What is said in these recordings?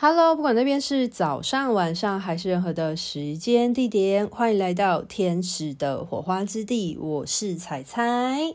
Hello，不管那边是早上、晚上还是任何的时间地点，欢迎来到天使的火花之地。我是彩彩。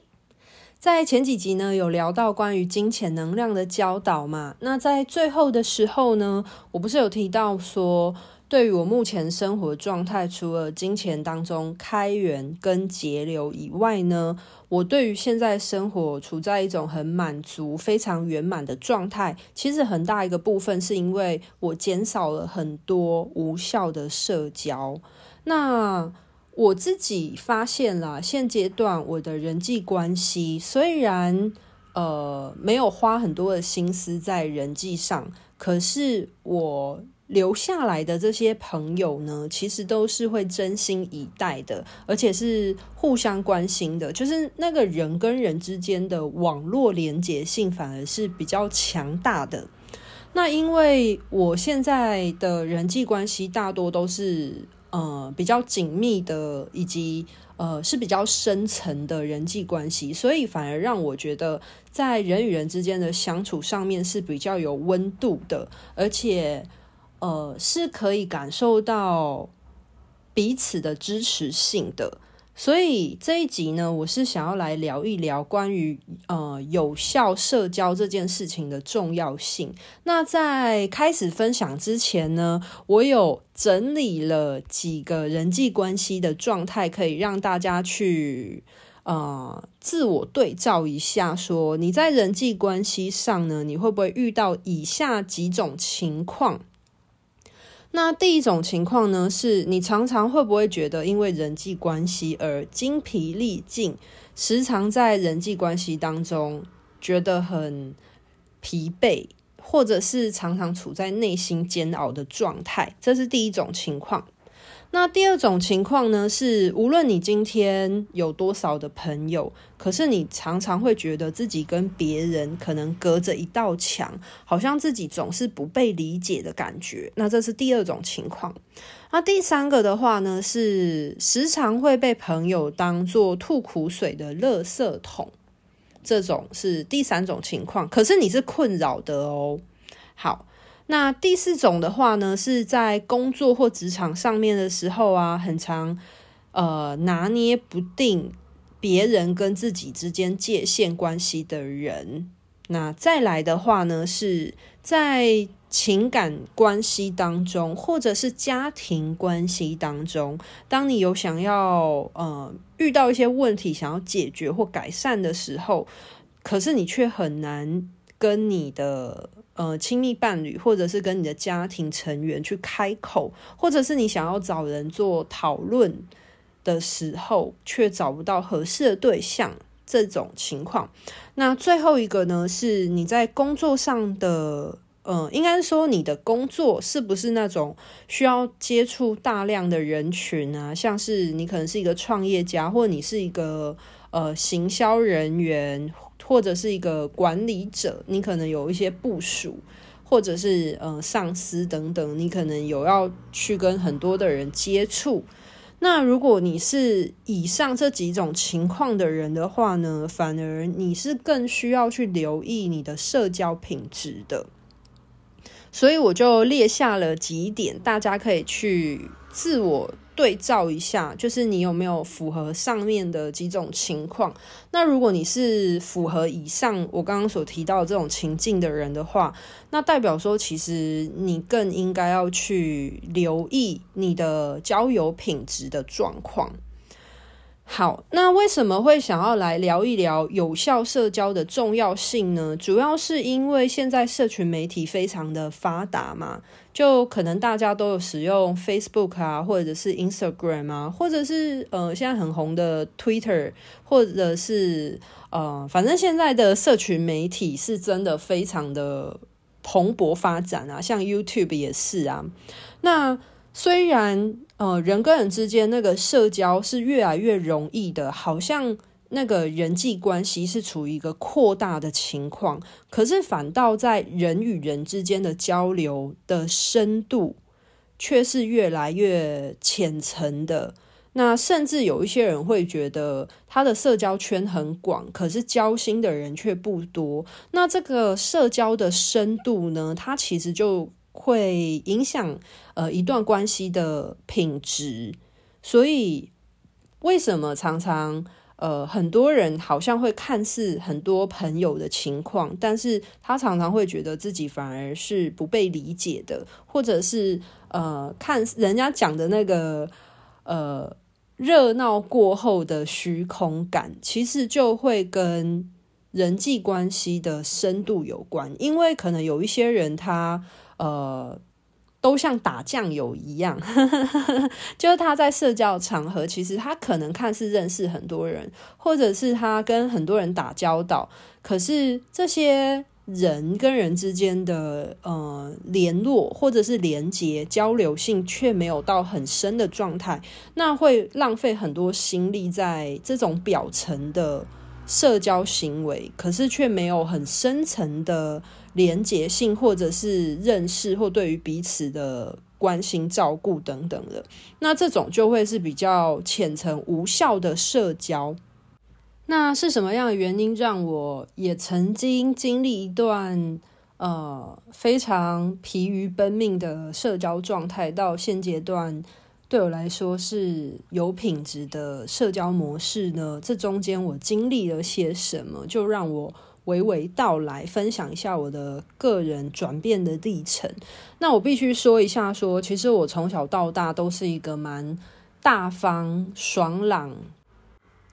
在前几集呢，有聊到关于金钱能量的教导嘛？那在最后的时候呢，我不是有提到说，对于我目前生活状态，除了金钱当中开源跟节流以外呢，我对于现在生活处在一种很满足、非常圆满的状态。其实很大一个部分是因为我减少了很多无效的社交。那我自己发现了，现阶段我的人际关系虽然呃没有花很多的心思在人际上，可是我。留下来的这些朋友呢，其实都是会真心以待的，而且是互相关心的。就是那个人跟人之间的网络连接性反而是比较强大的。那因为我现在的人际关系大多都是呃比较紧密的，以及呃是比较深层的人际关系，所以反而让我觉得在人与人之间的相处上面是比较有温度的，而且。呃，是可以感受到彼此的支持性的，所以这一集呢，我是想要来聊一聊关于呃有效社交这件事情的重要性。那在开始分享之前呢，我有整理了几个人际关系的状态，可以让大家去呃自我对照一下，说你在人际关系上呢，你会不会遇到以下几种情况？那第一种情况呢，是你常常会不会觉得因为人际关系而精疲力尽，时常在人际关系当中觉得很疲惫，或者是常常处在内心煎熬的状态，这是第一种情况。那第二种情况呢，是无论你今天有多少的朋友，可是你常常会觉得自己跟别人可能隔着一道墙，好像自己总是不被理解的感觉。那这是第二种情况。那第三个的话呢，是时常会被朋友当作吐苦水的垃圾桶，这种是第三种情况。可是你是困扰的哦。好。那第四种的话呢，是在工作或职场上面的时候啊，很常呃拿捏不定别人跟自己之间界限关系的人。那再来的话呢，是在情感关系当中，或者是家庭关系当中，当你有想要呃遇到一些问题想要解决或改善的时候，可是你却很难跟你的。呃，亲密伴侣，或者是跟你的家庭成员去开口，或者是你想要找人做讨论的时候，却找不到合适的对象，这种情况。那最后一个呢，是你在工作上的，呃，应该说你的工作是不是那种需要接触大量的人群啊？像是你可能是一个创业家，或者你是一个呃行销人员。或者是一个管理者，你可能有一些部署，或者是呃上司等等，你可能有要去跟很多的人接触。那如果你是以上这几种情况的人的话呢，反而你是更需要去留意你的社交品质的。所以我就列下了几点，大家可以去自我。对照一下，就是你有没有符合上面的几种情况？那如果你是符合以上我刚刚所提到的这种情境的人的话，那代表说其实你更应该要去留意你的交友品质的状况。好，那为什么会想要来聊一聊有效社交的重要性呢？主要是因为现在社群媒体非常的发达嘛，就可能大家都有使用 Facebook 啊，或者是 Instagram 啊，或者是呃现在很红的 Twitter，或者是呃反正现在的社群媒体是真的非常的蓬勃发展啊，像 YouTube 也是啊，那。虽然呃，人跟人之间那个社交是越来越容易的，好像那个人际关系是处于一个扩大的情况，可是反倒在人与人之间的交流的深度却是越来越浅层的。那甚至有一些人会觉得他的社交圈很广，可是交心的人却不多。那这个社交的深度呢，它其实就会影响呃一段关系的品质。所以，为什么常常呃很多人好像会看似很多朋友的情况，但是他常常会觉得自己反而是不被理解的，或者是呃看人家讲的那个呃。热闹过后的虚空感，其实就会跟人际关系的深度有关。因为可能有一些人他，他呃，都像打酱油一样，就是他在社交场合，其实他可能看似认识很多人，或者是他跟很多人打交道，可是这些。人跟人之间的呃联络或者是连接交流性却没有到很深的状态，那会浪费很多心力在这种表层的社交行为，可是却没有很深层的连结性，或者是认识或对于彼此的关心照顾等等的，那这种就会是比较浅层无效的社交。那是什么样的原因让我也曾经经历一段呃非常疲于奔命的社交状态，到现阶段对我来说是有品质的社交模式呢？这中间我经历了些什么？就让我娓娓道来，分享一下我的个人转变的历程。那我必须说一下说，其实我从小到大都是一个蛮大方、爽朗。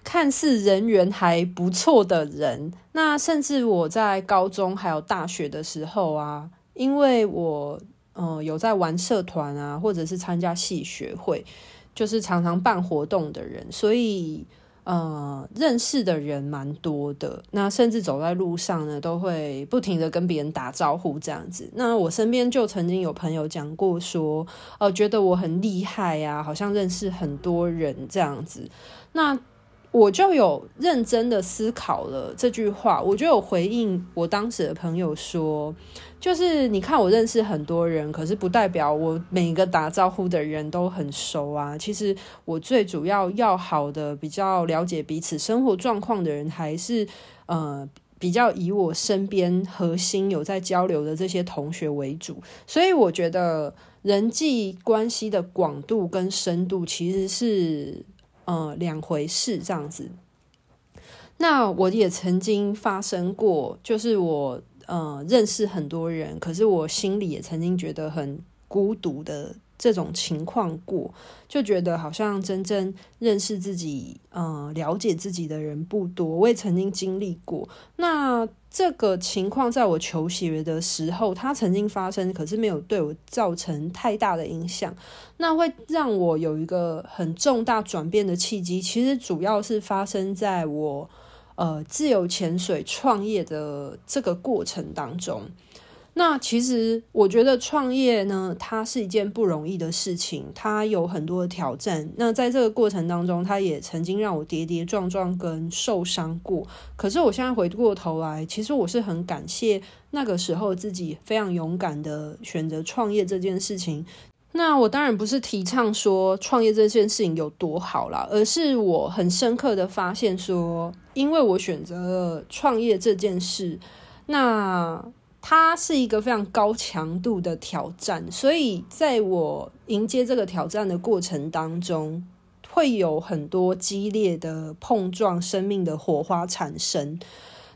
看似人缘还不错的人，那甚至我在高中还有大学的时候啊，因为我呃有在玩社团啊，或者是参加系学会，就是常常办活动的人，所以呃认识的人蛮多的。那甚至走在路上呢，都会不停的跟别人打招呼这样子。那我身边就曾经有朋友讲过说，呃，觉得我很厉害呀，好像认识很多人这样子。那我就有认真的思考了这句话，我就有回应我当时的朋友说，就是你看我认识很多人，可是不代表我每一个打招呼的人都很熟啊。其实我最主要要好的、比较了解彼此生活状况的人，还是呃比较以我身边核心有在交流的这些同学为主。所以我觉得人际关系的广度跟深度其实是。呃，两回事这样子。那我也曾经发生过，就是我呃认识很多人，可是我心里也曾经觉得很孤独的这种情况过，就觉得好像真正认识自己、呃了解自己的人不多。我也曾经经历过。那这个情况在我求学的时候，它曾经发生，可是没有对我造成太大的影响。那会让我有一个很重大转变的契机，其实主要是发生在我呃自由潜水创业的这个过程当中。那其实我觉得创业呢，它是一件不容易的事情，它有很多的挑战。那在这个过程当中，它也曾经让我跌跌撞撞跟受伤过。可是我现在回过头来，其实我是很感谢那个时候自己非常勇敢的选择创业这件事情。那我当然不是提倡说创业这件事情有多好啦，而是我很深刻的发现说，因为我选择了创业这件事，那。它是一个非常高强度的挑战，所以在我迎接这个挑战的过程当中，会有很多激烈的碰撞，生命的火花产生。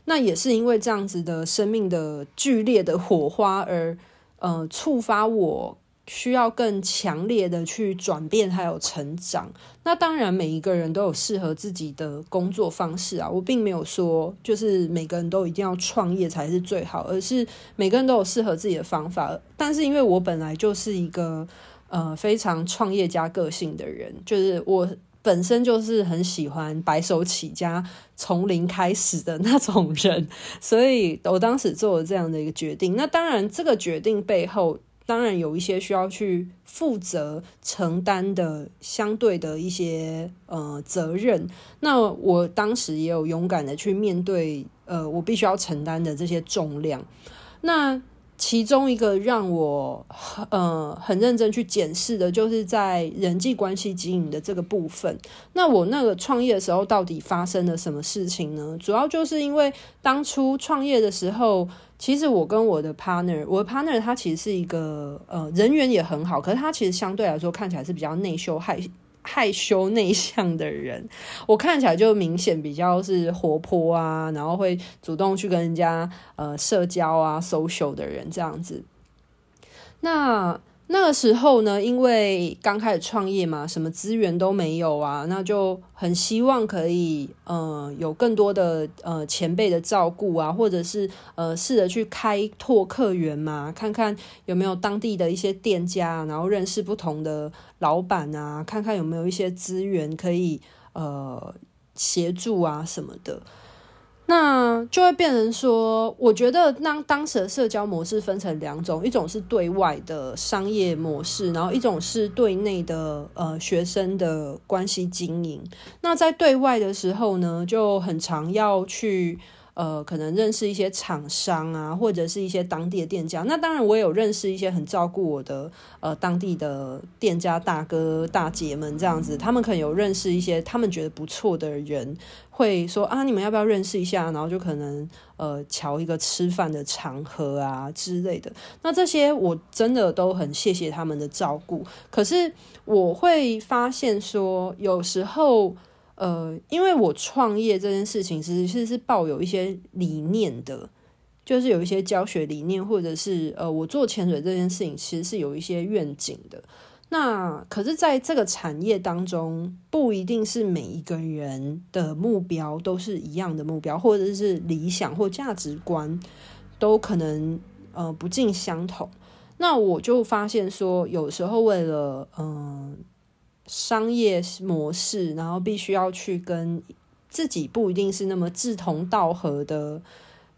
那也是因为这样子的生命的剧烈的火花而，呃，触发我。需要更强烈的去转变，还有成长。那当然，每一个人都有适合自己的工作方式啊。我并没有说，就是每个人都一定要创业才是最好，而是每个人都有适合自己的方法。但是，因为我本来就是一个呃非常创业家个性的人，就是我本身就是很喜欢白手起家、从零开始的那种人，所以我当时做了这样的一个决定。那当然，这个决定背后。当然有一些需要去负责承担的相对的一些呃责任，那我当时也有勇敢的去面对呃我必须要承担的这些重量。那其中一个让我呃很认真去检视的，就是在人际关系经营的这个部分。那我那个创业的时候，到底发生了什么事情呢？主要就是因为当初创业的时候，其实我跟我的 partner，我的 partner 他其实是一个呃人缘也很好，可是他其实相对来说看起来是比较内秀害害羞内向的人，我看起来就明显比较是活泼啊，然后会主动去跟人家呃社交啊、social 的人这样子。那那个时候呢，因为刚开始创业嘛，什么资源都没有啊，那就很希望可以，呃，有更多的呃前辈的照顾啊，或者是呃试着去开拓客源嘛，看看有没有当地的一些店家，然后认识不同的老板啊，看看有没有一些资源可以呃协助啊什么的。那就会变成说，我觉得当当时的社交模式分成两种，一种是对外的商业模式，然后一种是对内的呃学生的关系经营。那在对外的时候呢，就很常要去。呃，可能认识一些厂商啊，或者是一些当地的店家。那当然，我也有认识一些很照顾我的呃当地的店家大哥大姐们这样子。他们可能有认识一些他们觉得不错的人，会说啊，你们要不要认识一下？然后就可能呃乔一个吃饭的场合啊之类的。那这些我真的都很谢谢他们的照顾。可是我会发现说，有时候。呃，因为我创业这件事情，其实是是抱有一些理念的，就是有一些教学理念，或者是呃，我做潜水这件事情，其实是有一些愿景的。那可是，在这个产业当中，不一定是每一个人的目标都是一样的目标，或者是理想或价值观都可能呃不尽相同。那我就发现说，有时候为了嗯。商业模式，然后必须要去跟自己不一定是那么志同道合的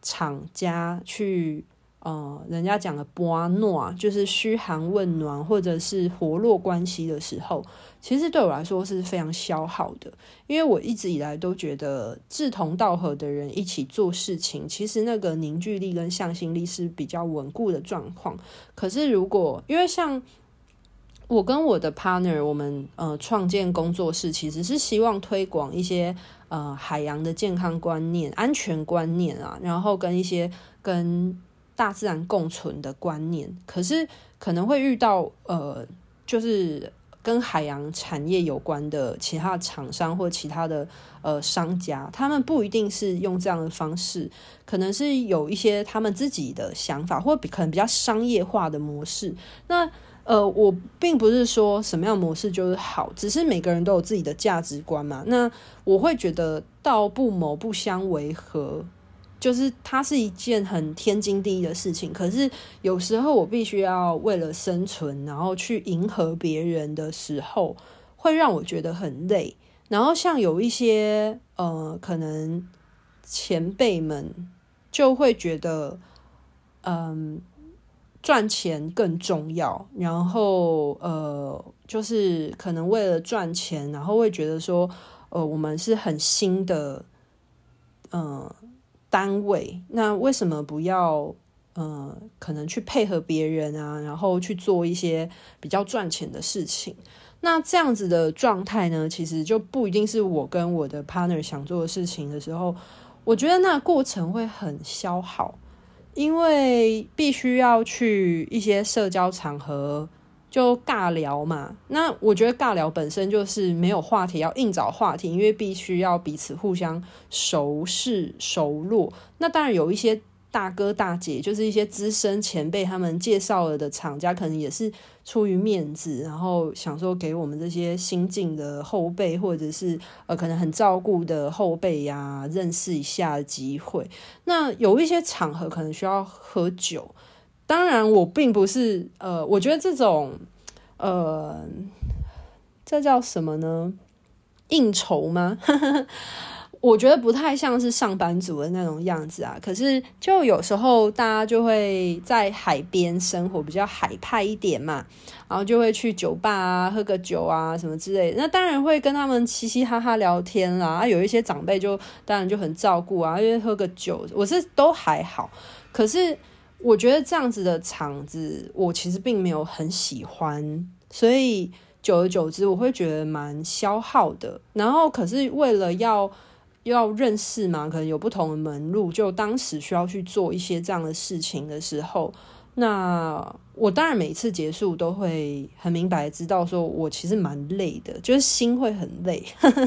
厂家去，呃，人家讲的“博暖”，就是嘘寒问暖，或者是活络关系的时候，其实对我来说是非常消耗的。因为我一直以来都觉得志同道合的人一起做事情，其实那个凝聚力跟向心力是比较稳固的状况。可是如果因为像我跟我的 partner，我们呃创建工作室，其实是希望推广一些呃海洋的健康观念、安全观念啊，然后跟一些跟大自然共存的观念。可是可能会遇到呃，就是跟海洋产业有关的其他厂商或其他的呃商家，他们不一定是用这样的方式，可能是有一些他们自己的想法，或可能比较商业化的模式。那呃，我并不是说什么样模式就是好，只是每个人都有自己的价值观嘛。那我会觉得道不谋不相为合，就是它是一件很天经地义的事情。可是有时候我必须要为了生存，然后去迎合别人的时候，会让我觉得很累。然后像有一些呃，可能前辈们就会觉得，嗯。赚钱更重要，然后呃，就是可能为了赚钱，然后会觉得说，呃，我们是很新的，呃，单位，那为什么不要呃，可能去配合别人啊，然后去做一些比较赚钱的事情？那这样子的状态呢，其实就不一定是我跟我的 partner 想做的事情的时候，我觉得那过程会很消耗。因为必须要去一些社交场合就尬聊嘛，那我觉得尬聊本身就是没有话题，要硬找话题，因为必须要彼此互相熟识熟络。那当然有一些。大哥大姐就是一些资深前辈，他们介绍了的厂家，可能也是出于面子，然后想说给我们这些新进的后辈，或者是呃可能很照顾的后辈呀、认识一下机会。那有一些场合可能需要喝酒，当然我并不是呃，我觉得这种呃，这叫什么呢？应酬吗？我觉得不太像是上班族的那种样子啊，可是就有时候大家就会在海边生活，比较海派一点嘛，然后就会去酒吧啊，喝个酒啊什么之类的。那当然会跟他们嘻嘻哈哈聊天啦。啊，有一些长辈就当然就很照顾啊，因为喝个酒，我是都还好。可是我觉得这样子的场子，我其实并没有很喜欢，所以久而久之，我会觉得蛮消耗的。然后，可是为了要要认识嘛，可能有不同的门路，就当时需要去做一些这样的事情的时候。那我当然每次结束都会很明白知道，说我其实蛮累的，就是心会很累，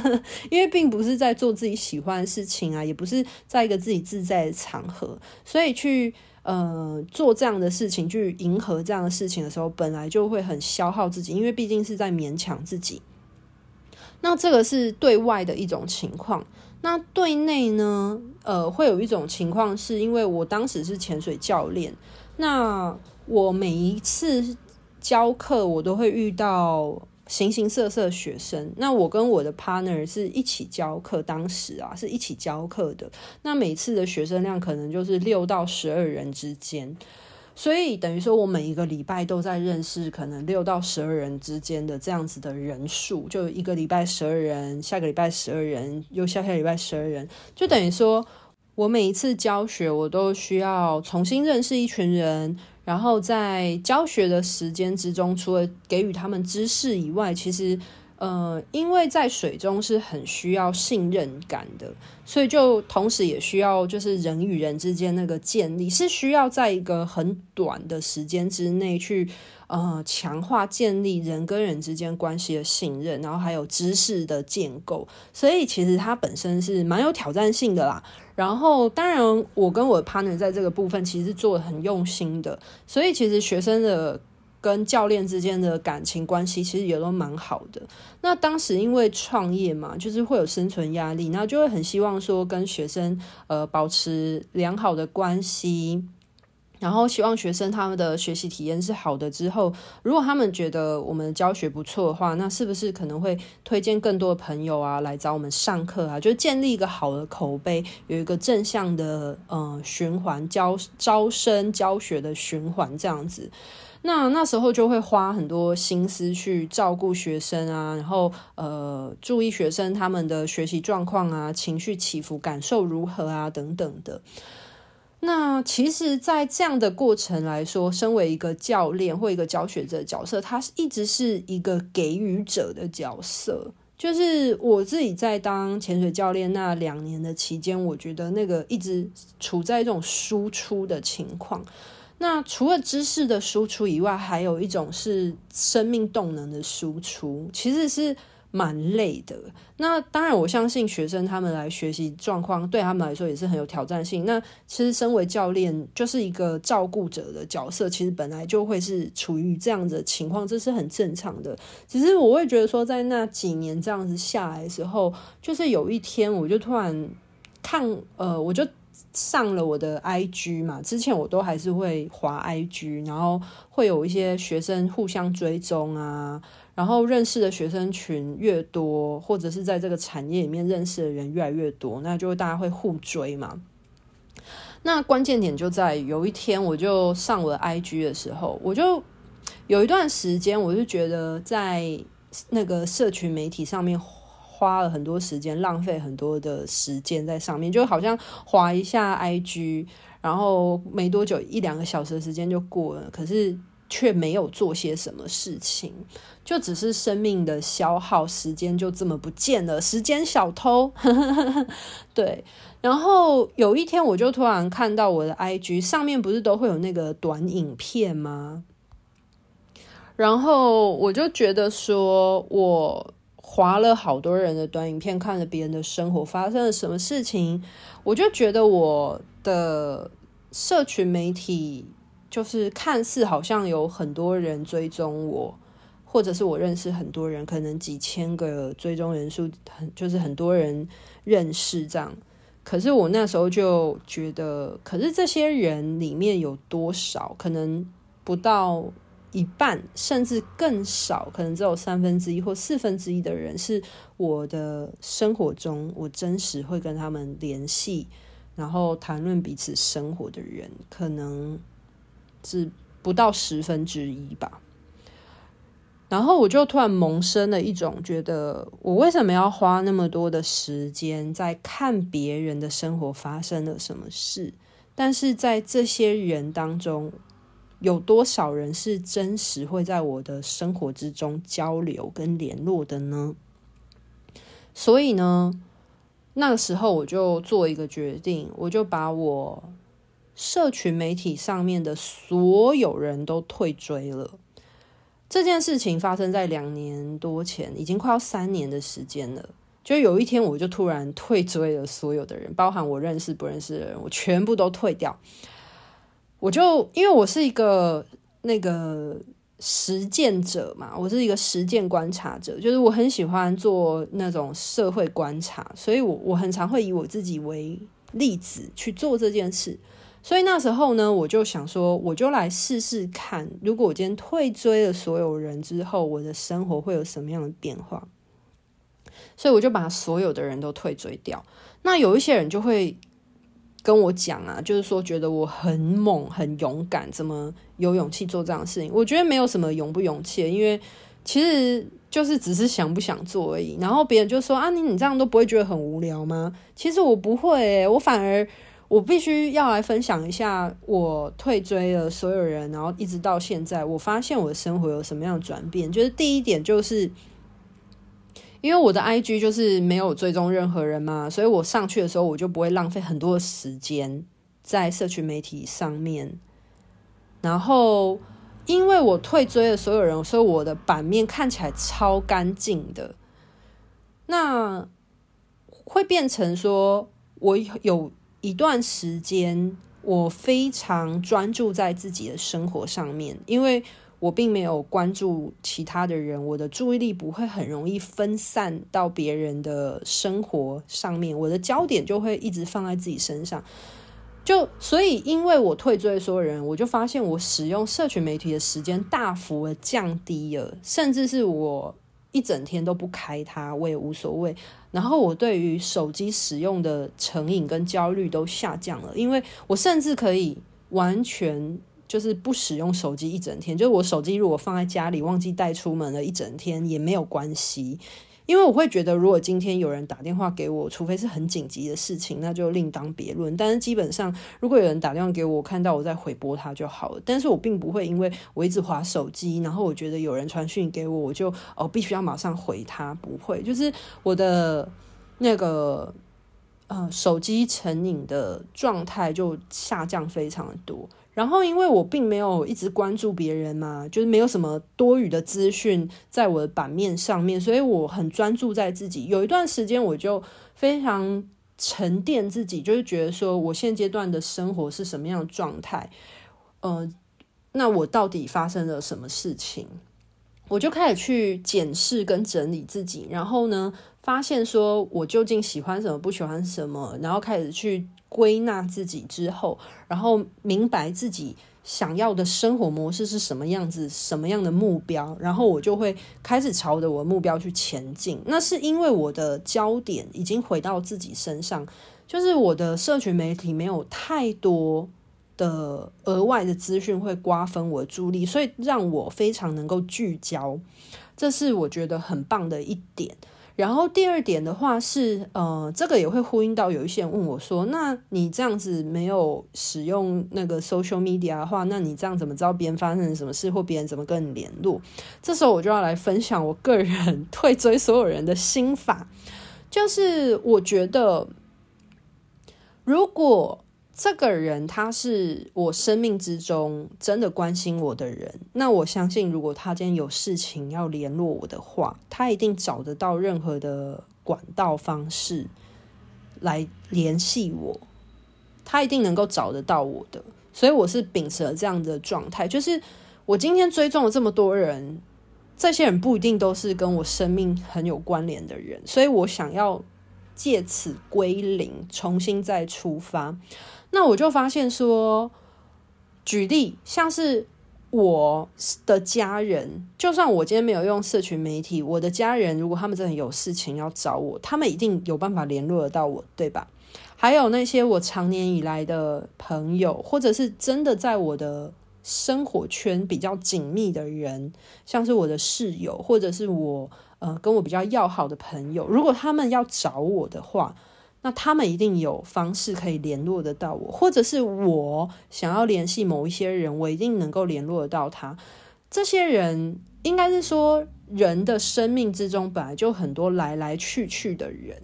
因为并不是在做自己喜欢的事情啊，也不是在一个自己自在的场合，所以去呃做这样的事情，去迎合这样的事情的时候，本来就会很消耗自己，因为毕竟是在勉强自己。那这个是对外的一种情况，那对内呢？呃，会有一种情况，是因为我当时是潜水教练。那我每一次教课，我都会遇到形形色色的学生。那我跟我的 partner 是一起教课，当时啊是一起教课的。那每次的学生量可能就是六到十二人之间，所以等于说我每一个礼拜都在认识可能六到十二人之间的这样子的人数，就一个礼拜十二人，下个礼拜十二人，又下下礼拜十二人，就等于说。我每一次教学，我都需要重新认识一群人，然后在教学的时间之中，除了给予他们知识以外，其实，呃，因为在水中是很需要信任感的，所以就同时也需要就是人与人之间那个建立，是需要在一个很短的时间之内去。呃，强化建立人跟人之间关系的信任，然后还有知识的建构，所以其实它本身是蛮有挑战性的啦。然后，当然，我跟我的 partner 在这个部分其实做的很用心的，所以其实学生的跟教练之间的感情关系其实也都蛮好的。那当时因为创业嘛，就是会有生存压力，那就会很希望说跟学生呃保持良好的关系。然后希望学生他们的学习体验是好的之后，如果他们觉得我们教学不错的话，那是不是可能会推荐更多的朋友啊来找我们上课啊？就建立一个好的口碑，有一个正向的呃循环教招生教学的循环这样子。那那时候就会花很多心思去照顾学生啊，然后呃注意学生他们的学习状况啊、情绪起伏、感受如何啊等等的。那其实，在这样的过程来说，身为一个教练或一个教学者的角色，他是一直是一个给予者的角色。就是我自己在当潜水教练那两年的期间，我觉得那个一直处在一种输出的情况。那除了知识的输出以外，还有一种是生命动能的输出，其实是。蛮累的，那当然，我相信学生他们来学习状况对他们来说也是很有挑战性。那其实身为教练就是一个照顾者的角色，其实本来就会是处于这样的情况，这是很正常的。只是我会觉得说，在那几年这样子下来的时候，就是有一天我就突然看，呃，我就上了我的 IG 嘛，之前我都还是会滑 IG，然后会有一些学生互相追踪啊。然后认识的学生群越多，或者是在这个产业里面认识的人越来越多，那就大家会互追嘛。那关键点就在有一天，我就上我的 IG 的时候，我就有一段时间，我就觉得在那个社群媒体上面花了很多时间，浪费很多的时间在上面，就好像滑一下 IG，然后没多久一两个小时的时间就过了，可是却没有做些什么事情。就只是生命的消耗，时间就这么不见了，时间小偷。对，然后有一天我就突然看到我的 IG 上面不是都会有那个短影片吗？然后我就觉得说，我划了好多人的短影片，看了别人的生活发生了什么事情，我就觉得我的社群媒体就是看似好像有很多人追踪我。或者是我认识很多人，可能几千个追踪人数，很就是很多人认识这样。可是我那时候就觉得，可是这些人里面有多少？可能不到一半，甚至更少，可能只有三分之一或四分之一的人是我的生活中，我真实会跟他们联系，然后谈论彼此生活的人，可能是不到十分之一吧。然后我就突然萌生了一种觉得，我为什么要花那么多的时间在看别人的生活发生了什么事但是在这些人当中，有多少人是真实会在我的生活之中交流跟联络的呢？所以呢，那个时候我就做一个决定，我就把我社群媒体上面的所有人都退追了。这件事情发生在两年多前，已经快要三年的时间了。就有一天，我就突然退追了所有的人，包含我认识不认识的人，我全部都退掉。我就因为我是一个那个实践者嘛，我是一个实践观察者，就是我很喜欢做那种社会观察，所以我我很常会以我自己为例子去做这件事。所以那时候呢，我就想说，我就来试试看，如果我今天退追了所有人之后，我的生活会有什么样的变化？所以我就把所有的人都退追掉。那有一些人就会。跟我讲啊，就是说觉得我很猛、很勇敢，怎么有勇气做这样的事情？我觉得没有什么勇不勇气，因为其实就是只是想不想做而已。然后别人就说啊，你你这样都不会觉得很无聊吗？其实我不会，我反而我必须要来分享一下，我退追了所有人，然后一直到现在，我发现我的生活有什么样的转变。就是第一点就是。因为我的 IG 就是没有追踪任何人嘛，所以我上去的时候我就不会浪费很多的时间在社群媒体上面。然后，因为我退追了所有人，所以我的版面看起来超干净的。那会变成说，我有一段时间我非常专注在自己的生活上面，因为。我并没有关注其他的人，我的注意力不会很容易分散到别人的生活上面，我的焦点就会一直放在自己身上。就所以，因为我退追所有人，我就发现我使用社群媒体的时间大幅的降低了，甚至是我一整天都不开它，我也无所谓。然后我对于手机使用的成瘾跟焦虑都下降了，因为我甚至可以完全。就是不使用手机一整天，就是我手机如果放在家里忘记带出门了一整天也没有关系，因为我会觉得如果今天有人打电话给我，除非是很紧急的事情，那就另当别论。但是基本上，如果有人打电话给我，看到我在回拨他就好了。但是我并不会因为我一直划手机，然后我觉得有人传讯给我，我就哦必须要马上回他，不会。就是我的那个呃手机成瘾的状态就下降非常的多。然后，因为我并没有一直关注别人嘛，就是没有什么多余的资讯在我的版面上面，所以我很专注在自己。有一段时间，我就非常沉淀自己，就是觉得说，我现阶段的生活是什么样的状态？呃，那我到底发生了什么事情？我就开始去检视跟整理自己，然后呢，发现说我究竟喜欢什么，不喜欢什么，然后开始去。归纳自己之后，然后明白自己想要的生活模式是什么样子，什么样的目标，然后我就会开始朝着我的目标去前进。那是因为我的焦点已经回到自己身上，就是我的社群媒体没有太多的额外的资讯会瓜分我的注意力，所以让我非常能够聚焦，这是我觉得很棒的一点。然后第二点的话是，呃，这个也会呼应到有一些人问我说：“那你这样子没有使用那个 social media 的话，那你这样怎么知道别人发生什么事，或别人怎么跟你联络？”这时候我就要来分享我个人 退追所有人的心法，就是我觉得如果。这个人他是我生命之中真的关心我的人，那我相信，如果他今天有事情要联络我的话，他一定找得到任何的管道方式来联系我，他一定能够找得到我的。所以我是秉持了这样的状态，就是我今天追踪了这么多人，这些人不一定都是跟我生命很有关联的人，所以我想要借此归零，重新再出发。那我就发现说，举例像是我的家人，就算我今天没有用社群媒体，我的家人如果他们真的有事情要找我，他们一定有办法联络得到我，对吧？还有那些我长年以来的朋友，或者是真的在我的生活圈比较紧密的人，像是我的室友，或者是我呃跟我比较要好的朋友，如果他们要找我的话。那他们一定有方式可以联络得到我，或者是我想要联系某一些人，我一定能够联络得到他。这些人应该是说，人的生命之中本来就很多来来去去的人。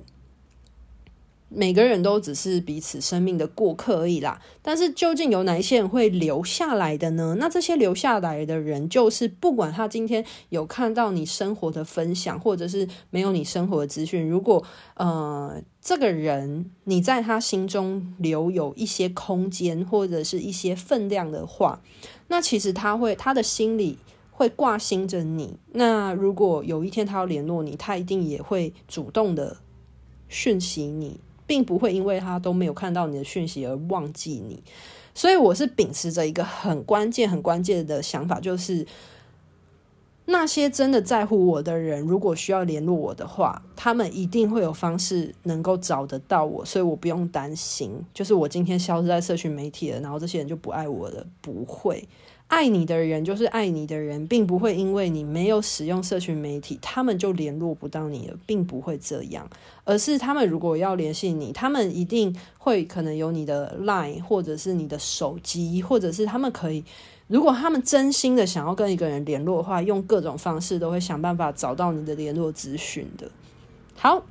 每个人都只是彼此生命的过客而已啦，但是究竟有哪一些人会留下来的呢？那这些留下来的人，就是不管他今天有看到你生活的分享，或者是没有你生活的资讯，如果呃这个人你在他心中留有一些空间或者是一些分量的话，那其实他会他的心里会挂心着你。那如果有一天他要联络你，他一定也会主动的讯息你。并不会因为他都没有看到你的讯息而忘记你，所以我是秉持着一个很关键、很关键的想法，就是那些真的在乎我的人，如果需要联络我的话，他们一定会有方式能够找得到我，所以我不用担心，就是我今天消失在社群媒体了，然后这些人就不爱我了，不会。爱你的人就是爱你的人，并不会因为你没有使用社群媒体，他们就联络不到你了，并不会这样。而是他们如果要联系你，他们一定会可能有你的 Line，或者是你的手机，或者是他们可以，如果他们真心的想要跟一个人联络的话，用各种方式都会想办法找到你的联络资讯的。好，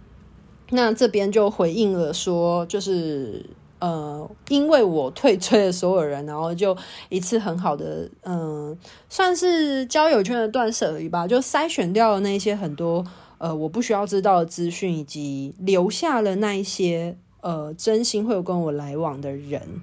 那这边就回应了说，就是。呃，因为我退追了所有人，然后就一次很好的，嗯、呃，算是交友圈的断舍离吧，就筛选掉了那些很多呃我不需要知道的资讯，以及留下了那一些呃真心会有跟我来往的人。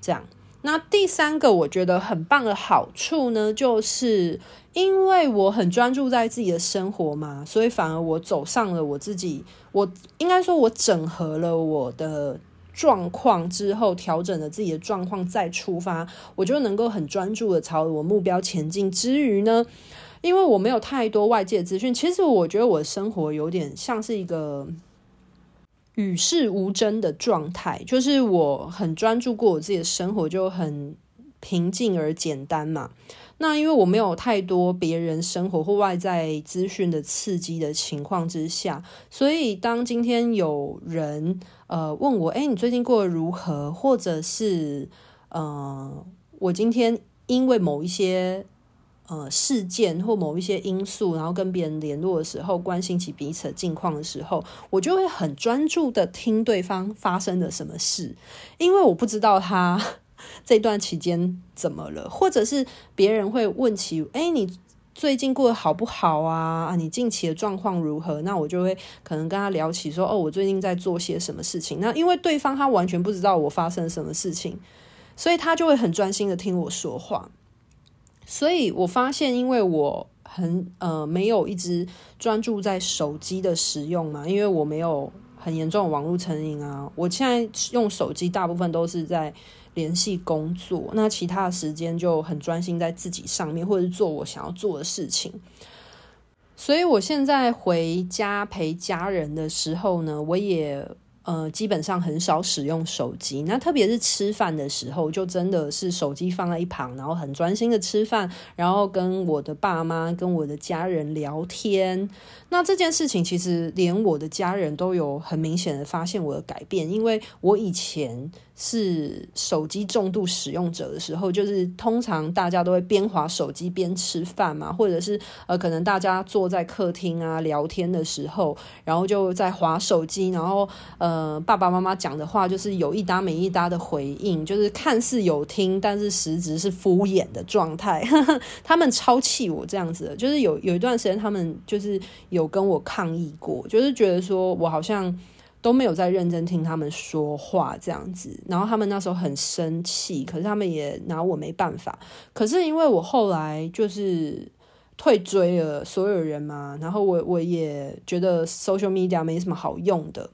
这样，那第三个我觉得很棒的好处呢，就是因为我很专注在自己的生活嘛，所以反而我走上了我自己，我应该说我整合了我的。状况之后调整了自己的状况再出发，我就能够很专注的朝我目标前进。之余呢，因为我没有太多外界资讯，其实我觉得我的生活有点像是一个与世无争的状态，就是我很专注过我自己的生活，就很平静而简单嘛。那因为我没有太多别人生活或外在资讯的刺激的情况之下，所以当今天有人呃问我，诶，你最近过得如何？或者是呃，我今天因为某一些呃事件或某一些因素，然后跟别人联络的时候，关心起彼此的近况的时候，我就会很专注的听对方发生了什么事，因为我不知道他。这段期间怎么了？或者是别人会问起，诶，你最近过得好不好啊？你近期的状况如何？那我就会可能跟他聊起说，哦，我最近在做些什么事情。那因为对方他完全不知道我发生什么事情，所以他就会很专心的听我说话。所以我发现，因为我很呃没有一直专注在手机的使用嘛，因为我没有很严重的网络成瘾啊。我现在用手机大部分都是在。联系工作，那其他的时间就很专心在自己上面，或者是做我想要做的事情。所以我现在回家陪家人的时候呢，我也呃基本上很少使用手机。那特别是吃饭的时候，就真的是手机放在一旁，然后很专心的吃饭，然后跟我的爸妈、跟我的家人聊天。那这件事情其实连我的家人都有很明显的发现我的改变，因为我以前。是手机重度使用者的时候，就是通常大家都会边滑手机边吃饭嘛，或者是呃，可能大家坐在客厅啊聊天的时候，然后就在滑手机，然后呃，爸爸妈妈讲的话就是有一搭没一搭的回应，就是看似有听，但是实质是敷衍的状态。他们超气我这样子，就是有有一段时间，他们就是有跟我抗议过，就是觉得说我好像。都没有在认真听他们说话这样子，然后他们那时候很生气，可是他们也拿我没办法。可是因为我后来就是退追了所有人嘛，然后我我也觉得 social media 没什么好用的，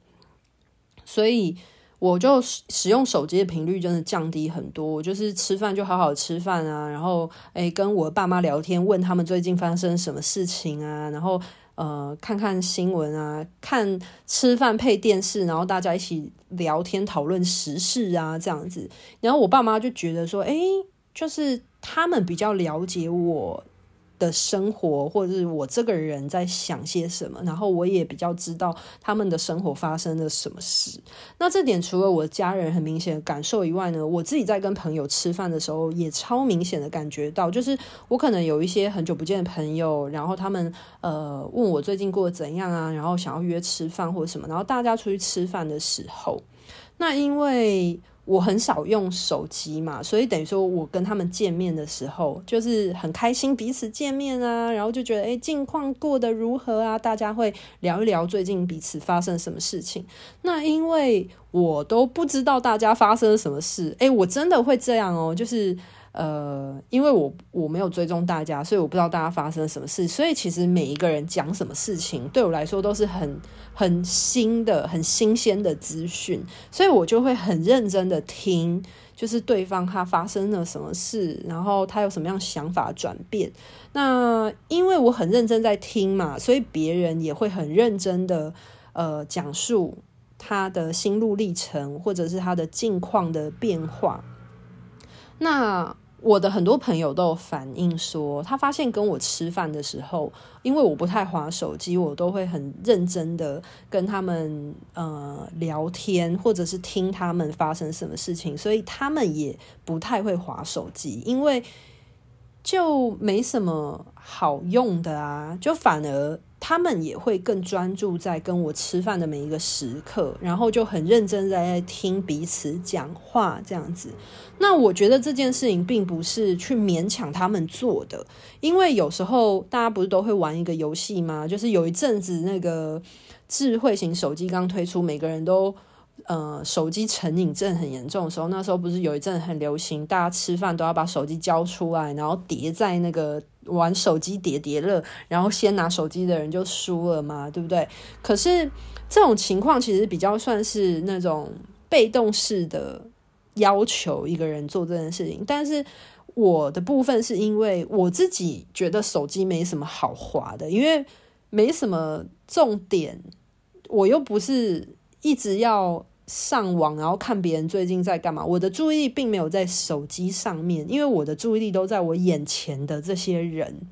所以我就使用手机的频率真的降低很多。我就是吃饭就好好吃饭啊，然后诶跟我爸妈聊天，问他们最近发生什么事情啊，然后。呃，看看新闻啊，看吃饭配电视，然后大家一起聊天讨论时事啊，这样子。然后我爸妈就觉得说，诶，就是他们比较了解我的生活，或者是我这个人在想些什么，然后我也比较知道他们的生活发生了什么事。那这点除了我家人很明显的感受以外呢，我自己在跟朋友吃饭的时候也超明显的感觉到，就是我可能有一些很久不见的朋友，然后他们呃问我最近过得怎样啊，然后想要约吃饭或者什么，然后大家出去吃饭的时候，那因为。我很少用手机嘛，所以等于说我跟他们见面的时候，就是很开心彼此见面啊，然后就觉得诶，近况过得如何啊？大家会聊一聊最近彼此发生什么事情。那因为我都不知道大家发生了什么事，诶，我真的会这样哦，就是。呃，因为我我没有追踪大家，所以我不知道大家发生了什么事。所以其实每一个人讲什么事情，对我来说都是很很新的、很新鲜的资讯，所以我就会很认真的听，就是对方他发生了什么事，然后他有什么样想法转变。那因为我很认真在听嘛，所以别人也会很认真的呃讲述他的心路历程，或者是他的境况的变化。那我的很多朋友都有反映说，他发现跟我吃饭的时候，因为我不太滑手机，我都会很认真的跟他们呃聊天，或者是听他们发生什么事情，所以他们也不太会滑手机，因为就没什么好用的啊，就反而。他们也会更专注在跟我吃饭的每一个时刻，然后就很认真在听彼此讲话这样子。那我觉得这件事情并不是去勉强他们做的，因为有时候大家不是都会玩一个游戏吗？就是有一阵子那个智慧型手机刚推出，每个人都。呃，手机成瘾症很严重的时候，那时候不是有一阵很流行，大家吃饭都要把手机交出来，然后叠在那个玩手机叠叠乐，然后先拿手机的人就输了嘛，对不对？可是这种情况其实比较算是那种被动式的要求一个人做这件事情，但是我的部分是因为我自己觉得手机没什么好滑的，因为没什么重点，我又不是一直要。上网，然后看别人最近在干嘛。我的注意力并没有在手机上面，因为我的注意力都在我眼前的这些人，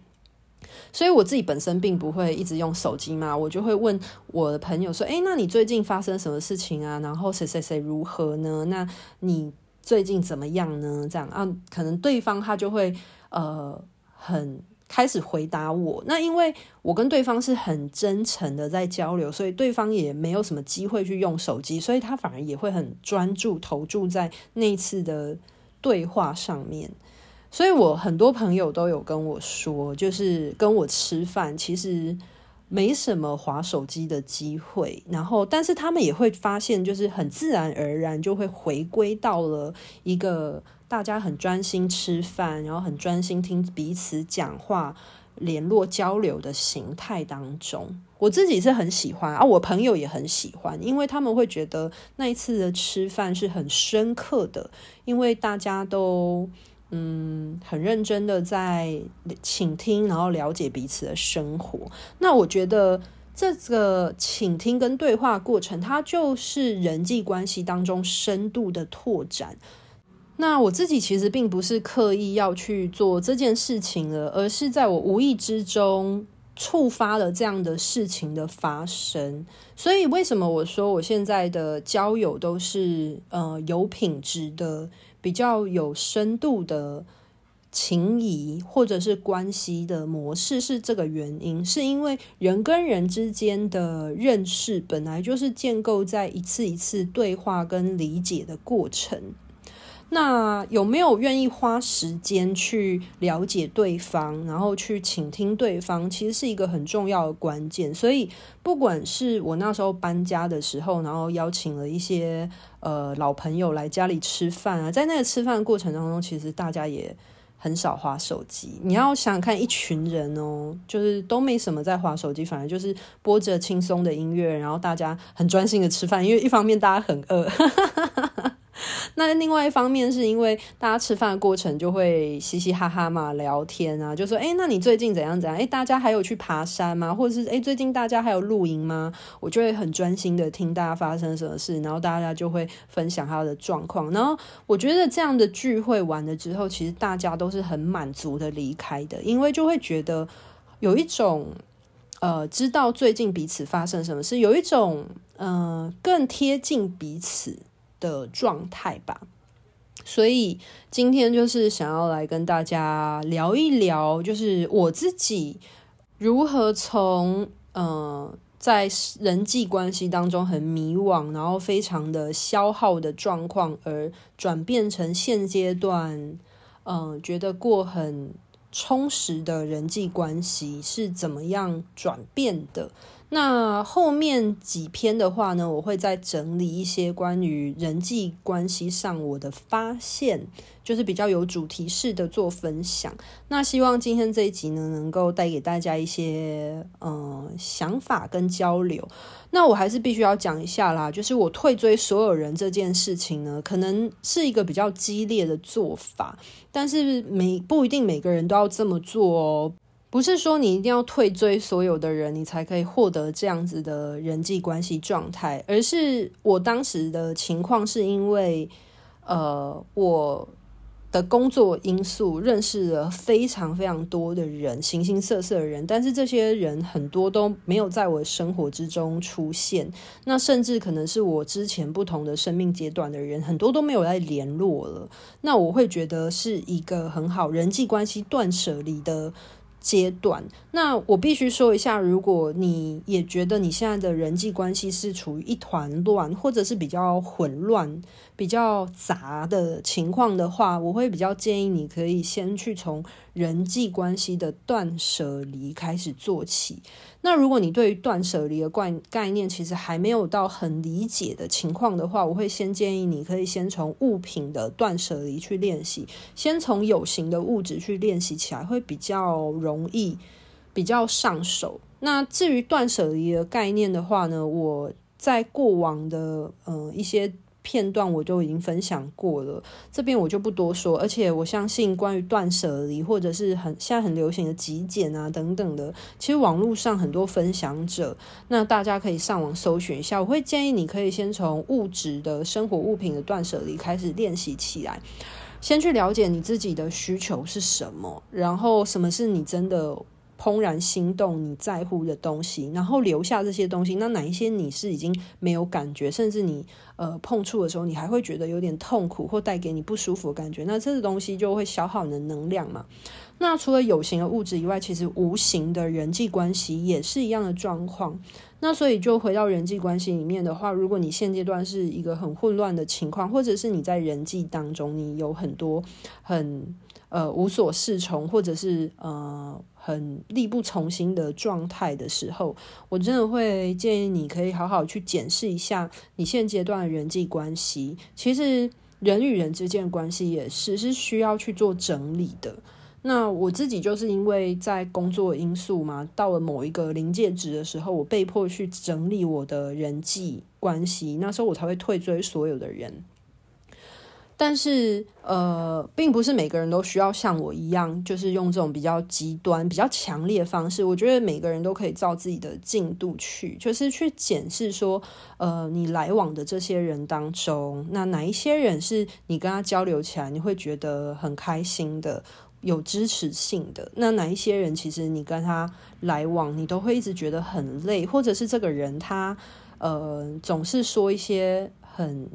所以我自己本身并不会一直用手机嘛。我就会问我的朋友说：“诶，那你最近发生什么事情啊？然后谁谁谁如何呢？那你最近怎么样呢？这样啊，可能对方他就会呃很。”开始回答我，那因为我跟对方是很真诚的在交流，所以对方也没有什么机会去用手机，所以他反而也会很专注投注在那次的对话上面。所以我很多朋友都有跟我说，就是跟我吃饭，其实没什么划手机的机会，然后但是他们也会发现，就是很自然而然就会回归到了一个。大家很专心吃饭，然后很专心听彼此讲话、联络交流的形态当中，我自己是很喜欢啊，我朋友也很喜欢，因为他们会觉得那一次的吃饭是很深刻的，因为大家都嗯很认真的在倾听，然后了解彼此的生活。那我觉得这个倾听跟对话过程，它就是人际关系当中深度的拓展。那我自己其实并不是刻意要去做这件事情了，而是在我无意之中触发了这样的事情的发生。所以为什么我说我现在的交友都是呃有品质的、比较有深度的情谊或者是关系的模式，是这个原因，是因为人跟人之间的认识本来就是建构在一次一次对话跟理解的过程。那有没有愿意花时间去了解对方，然后去倾听对方，其实是一个很重要的关键。所以，不管是我那时候搬家的时候，然后邀请了一些呃老朋友来家里吃饭啊，在那个吃饭过程当中，其实大家也很少划手机。你要想想看，一群人哦，就是都没什么在划手机，反而就是播着轻松的音乐，然后大家很专心的吃饭，因为一方面大家很饿。那另外一方面是因为大家吃饭的过程就会嘻嘻哈哈嘛，聊天啊，就说，诶，那你最近怎样怎样？诶，大家还有去爬山吗？或者是，诶，最近大家还有露营吗？我就会很专心的听大家发生什么事，然后大家就会分享他的状况。然后我觉得这样的聚会完了之后，其实大家都是很满足的离开的，因为就会觉得有一种。呃，知道最近彼此发生什么事，有一种呃更贴近彼此的状态吧。所以今天就是想要来跟大家聊一聊，就是我自己如何从呃在人际关系当中很迷惘，然后非常的消耗的状况，而转变成现阶段嗯、觉得过很。充实的人际关系是怎么样转变的？那后面几篇的话呢，我会再整理一些关于人际关系上我的发现，就是比较有主题式的做分享。那希望今天这一集呢，能够带给大家一些嗯、呃、想法跟交流。那我还是必须要讲一下啦，就是我退追所有人这件事情呢，可能是一个比较激烈的做法，但是每不一定每个人都要这么做哦。不是说你一定要退追所有的人，你才可以获得这样子的人际关系状态，而是我当时的情况是因为，呃，我的工作因素认识了非常非常多的人，形形色色的人，但是这些人很多都没有在我生活之中出现，那甚至可能是我之前不同的生命阶段的人，很多都没有来联络了，那我会觉得是一个很好人际关系断舍离的阶段，那我必须说一下，如果你也觉得你现在的人际关系是处于一团乱，或者是比较混乱、比较杂的情况的话，我会比较建议你可以先去从人际关系的断舍离开始做起。那如果你对于断舍离的概概念其实还没有到很理解的情况的话，我会先建议你可以先从物品的断舍离去练习，先从有形的物质去练习起来，会比较容易，比较上手。那至于断舍离的概念的话呢，我在过往的呃一些。片段我都已经分享过了，这边我就不多说。而且我相信，关于断舍离或者是很现在很流行的极简啊等等的，其实网络上很多分享者，那大家可以上网搜寻一下。我会建议你可以先从物质的生活物品的断舍离开始练习起来，先去了解你自己的需求是什么，然后什么是你真的。怦然心动，你在乎的东西，然后留下这些东西。那哪一些你是已经没有感觉，甚至你呃碰触的时候，你还会觉得有点痛苦或带给你不舒服的感觉？那这个东西就会消耗你的能量嘛。那除了有形的物质以外，其实无形的人际关系也是一样的状况。那所以就回到人际关系里面的话，如果你现阶段是一个很混乱的情况，或者是你在人际当中你有很多很呃无所适从，或者是呃。很力不从心的状态的时候，我真的会建议你可以好好去检视一下你现阶段的人际关系。其实人与人之间的关系也是是需要去做整理的。那我自己就是因为在工作因素嘛，到了某一个临界值的时候，我被迫去整理我的人际关系，那时候我才会退追所有的人。但是，呃，并不是每个人都需要像我一样，就是用这种比较极端、比较强烈的方式。我觉得每个人都可以照自己的进度去，就是去检视说，呃，你来往的这些人当中，那哪一些人是你跟他交流起来你会觉得很开心的、有支持性的？那哪一些人其实你跟他来往，你都会一直觉得很累，或者是这个人他，呃，总是说一些很。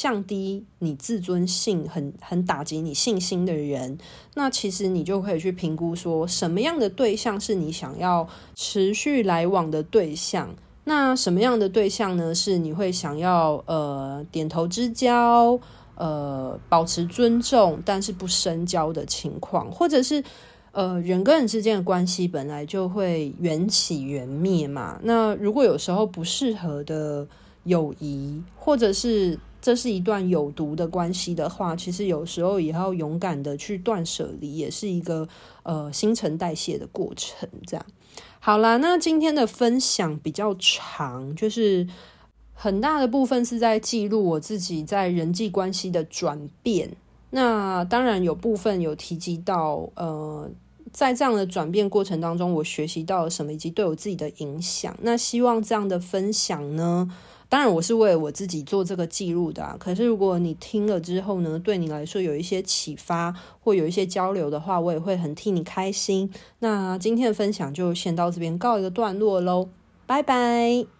降低你自尊性，很很打击你信心的人，那其实你就可以去评估说，什么样的对象是你想要持续来往的对象？那什么样的对象呢？是你会想要呃点头之交，呃保持尊重，但是不深交的情况，或者是呃人跟人之间的关系本来就会缘起缘灭嘛？那如果有时候不适合的友谊，或者是这是一段有毒的关系的话，其实有时候也要勇敢的去断舍离，也是一个呃新陈代谢的过程。这样好啦，那今天的分享比较长，就是很大的部分是在记录我自己在人际关系的转变。那当然有部分有提及到，呃，在这样的转变过程当中，我学习到了什么，以及对我自己的影响。那希望这样的分享呢，当然我是为了我自己做这个记录的啊。可是如果你听了之后呢，对你来说有一些启发或有一些交流的话，我也会很替你开心。那今天的分享就先到这边告一个段落喽，拜拜。